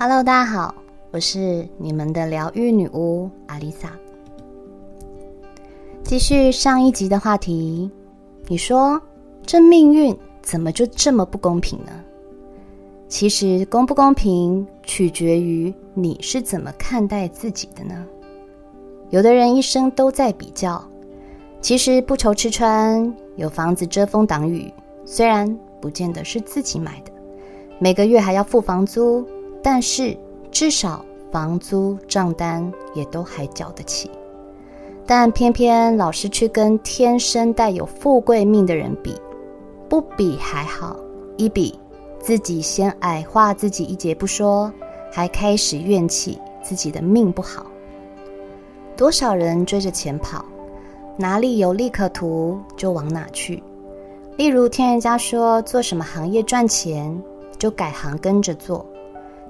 Hello，大家好，我是你们的疗愈女巫阿丽萨。继续上一集的话题，你说这命运怎么就这么不公平呢？其实公不公平取决于你是怎么看待自己的呢？有的人一生都在比较，其实不愁吃穿，有房子遮风挡雨，虽然不见得是自己买的，每个月还要付房租。但是至少房租账单也都还缴得起，但偏偏老是去跟天生带有富贵命的人比，不比还好，一比自己先矮化自己一截不说，还开始怨气自己的命不好。多少人追着钱跑，哪里有利可图就往哪去。例如听人家说做什么行业赚钱，就改行跟着做。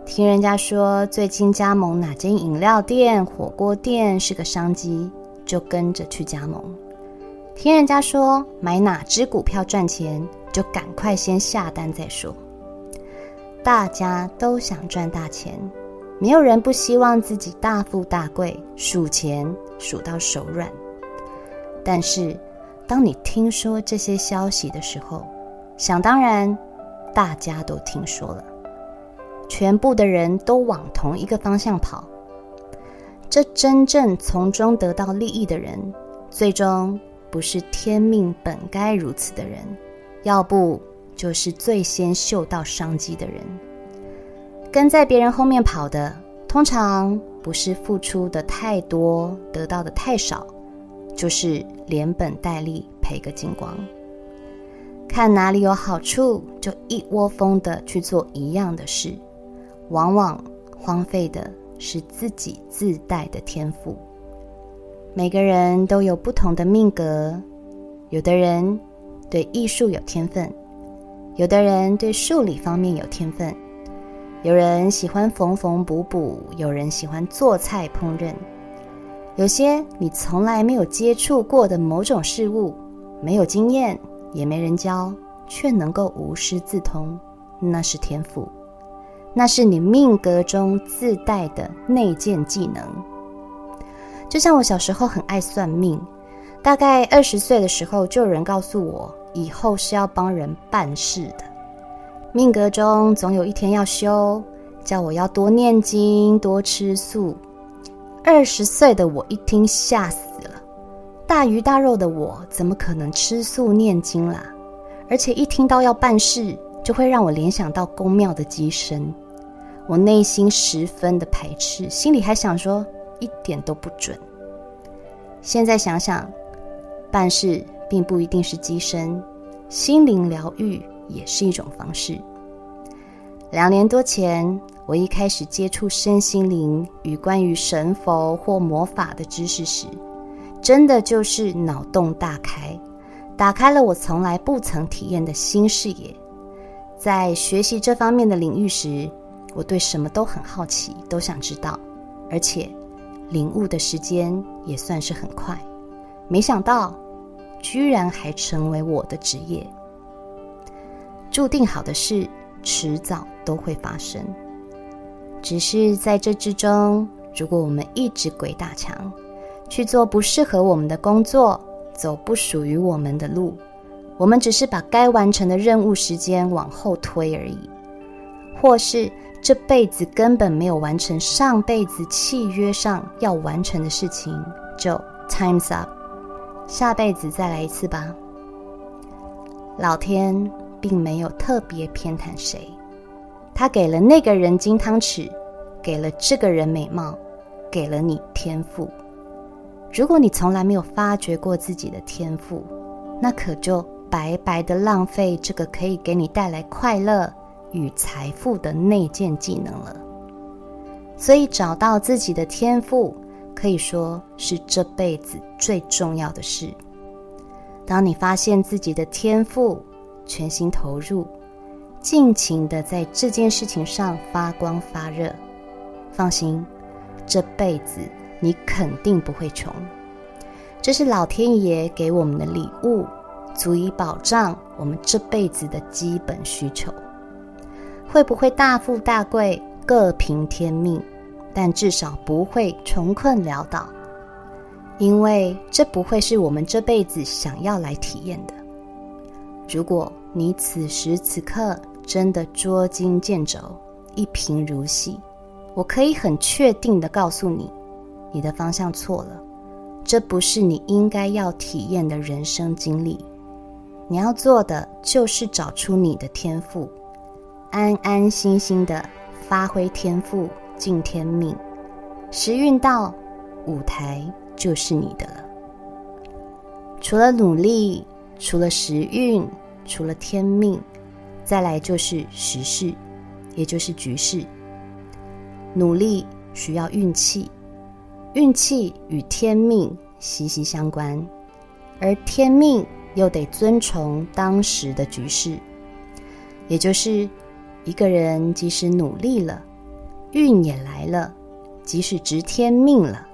听人家说最近加盟哪间饮料店、火锅店是个商机，就跟着去加盟。听人家说买哪只股票赚钱，就赶快先下单再说。大家都想赚大钱，没有人不希望自己大富大贵，数钱数到手软。但是，当你听说这些消息的时候，想当然，大家都听说了。全部的人都往同一个方向跑，这真正从中得到利益的人，最终不是天命本该如此的人，要不就是最先嗅到商机的人。跟在别人后面跑的，通常不是付出的太多，得到的太少，就是连本带利赔个精光。看哪里有好处，就一窝蜂的去做一样的事。往往荒废的是自己自带的天赋。每个人都有不同的命格，有的人对艺术有天分，有的人对数理方面有天分，有人喜欢缝缝补补，有人喜欢做菜烹饪。有些你从来没有接触过的某种事物，没有经验，也没人教，却能够无师自通，那是天赋。那是你命格中自带的内建技能。就像我小时候很爱算命，大概二十岁的时候，就有人告诉我，以后是要帮人办事的。命格中总有一天要修，叫我要多念经、多吃素。二十岁的我一听吓死了，大鱼大肉的我怎么可能吃素念经啦？而且一听到要办事，就会让我联想到宫庙的机身。我内心十分的排斥，心里还想说一点都不准。现在想想，办事并不一定是机身，心灵疗愈也是一种方式。两年多前，我一开始接触身心灵与关于神佛或魔法的知识时，真的就是脑洞大开，打开了我从来不曾体验的新视野。在学习这方面的领域时，我对什么都很好奇，都想知道，而且领悟的时间也算是很快。没想到，居然还成为我的职业。注定好的事，迟早都会发生。只是在这之中，如果我们一直鬼打墙，去做不适合我们的工作，走不属于我们的路，我们只是把该完成的任务时间往后推而已，或是。这辈子根本没有完成上辈子契约上要完成的事情，就 times up，下辈子再来一次吧。老天并没有特别偏袒谁，他给了那个人金汤匙，给了这个人美貌，给了你天赋。如果你从来没有发掘过自己的天赋，那可就白白的浪费这个可以给你带来快乐。与财富的内建技能了，所以找到自己的天赋，可以说是这辈子最重要的事。当你发现自己的天赋，全心投入，尽情的在这件事情上发光发热，放心，这辈子你肯定不会穷。这是老天爷给我们的礼物，足以保障我们这辈子的基本需求。会不会大富大贵，各凭天命，但至少不会穷困潦倒，因为这不会是我们这辈子想要来体验的。如果你此时此刻真的捉襟见肘、一贫如洗，我可以很确定的告诉你，你的方向错了，这不是你应该要体验的人生经历。你要做的就是找出你的天赋，安安心心的发挥天赋，尽天命。时运到，舞台就是你的了。除了努力，除了时运，除了天命，再来就是时势，也就是局势。努力需要运气，运气与天命息息相关，而天命。又得遵从当时的局势，也就是一个人即使努力了，运也来了，即使知天命了，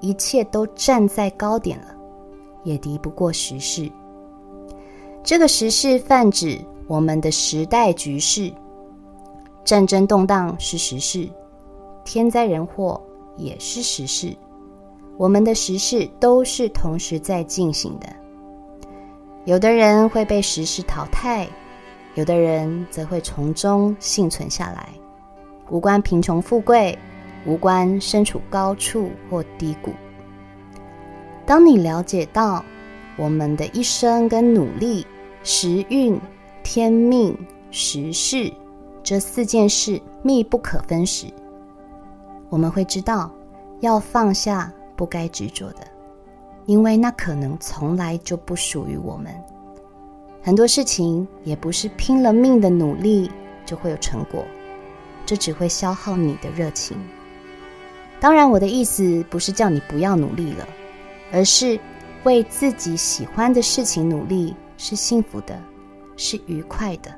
一切都站在高点了，也敌不过时势。这个时势泛指我们的时代局势，战争动荡是时势，天灾人祸也是时势，我们的时势都是同时在进行的。有的人会被时势淘汰，有的人则会从中幸存下来，无关贫穷富贵，无关身处高处或低谷。当你了解到我们的一生跟努力、时运、天命、时势这四件事密不可分时，我们会知道要放下不该执着的。因为那可能从来就不属于我们，很多事情也不是拼了命的努力就会有成果，这只会消耗你的热情。当然，我的意思不是叫你不要努力了，而是为自己喜欢的事情努力是幸福的，是愉快的。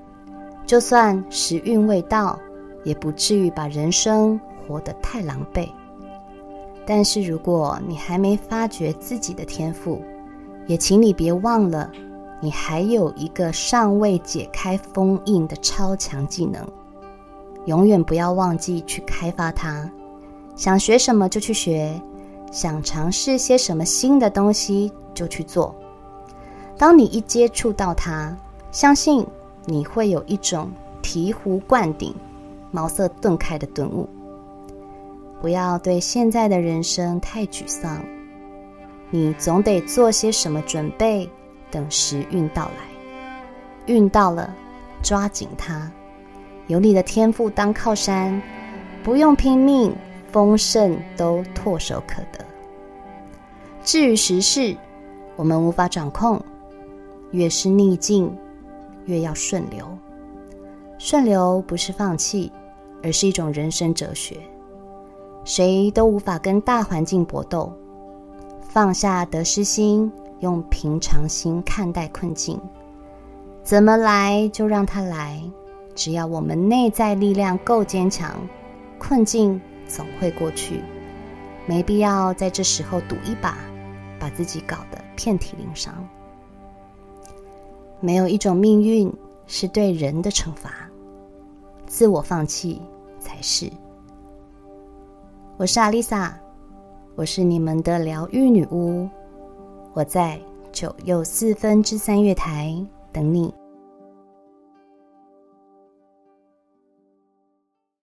就算时运未到，也不至于把人生活得太狼狈。但是，如果你还没发觉自己的天赋，也请你别忘了，你还有一个尚未解开封印的超强技能，永远不要忘记去开发它。想学什么就去学，想尝试些什么新的东西就去做。当你一接触到它，相信你会有一种醍醐灌顶、茅塞顿开的顿悟。不要对现在的人生太沮丧，你总得做些什么准备，等时运到来。运到了，抓紧它，有你的天赋当靠山，不用拼命，丰盛都唾手可得。至于时势，我们无法掌控，越是逆境，越要顺流。顺流不是放弃，而是一种人生哲学。谁都无法跟大环境搏斗，放下得失心，用平常心看待困境，怎么来就让它来。只要我们内在力量够坚强，困境总会过去。没必要在这时候赌一把，把自己搞得遍体鳞伤。没有一种命运是对人的惩罚，自我放弃才是。我是阿丽萨，我是你们的疗愈女巫，我在九又四分之三月台等你。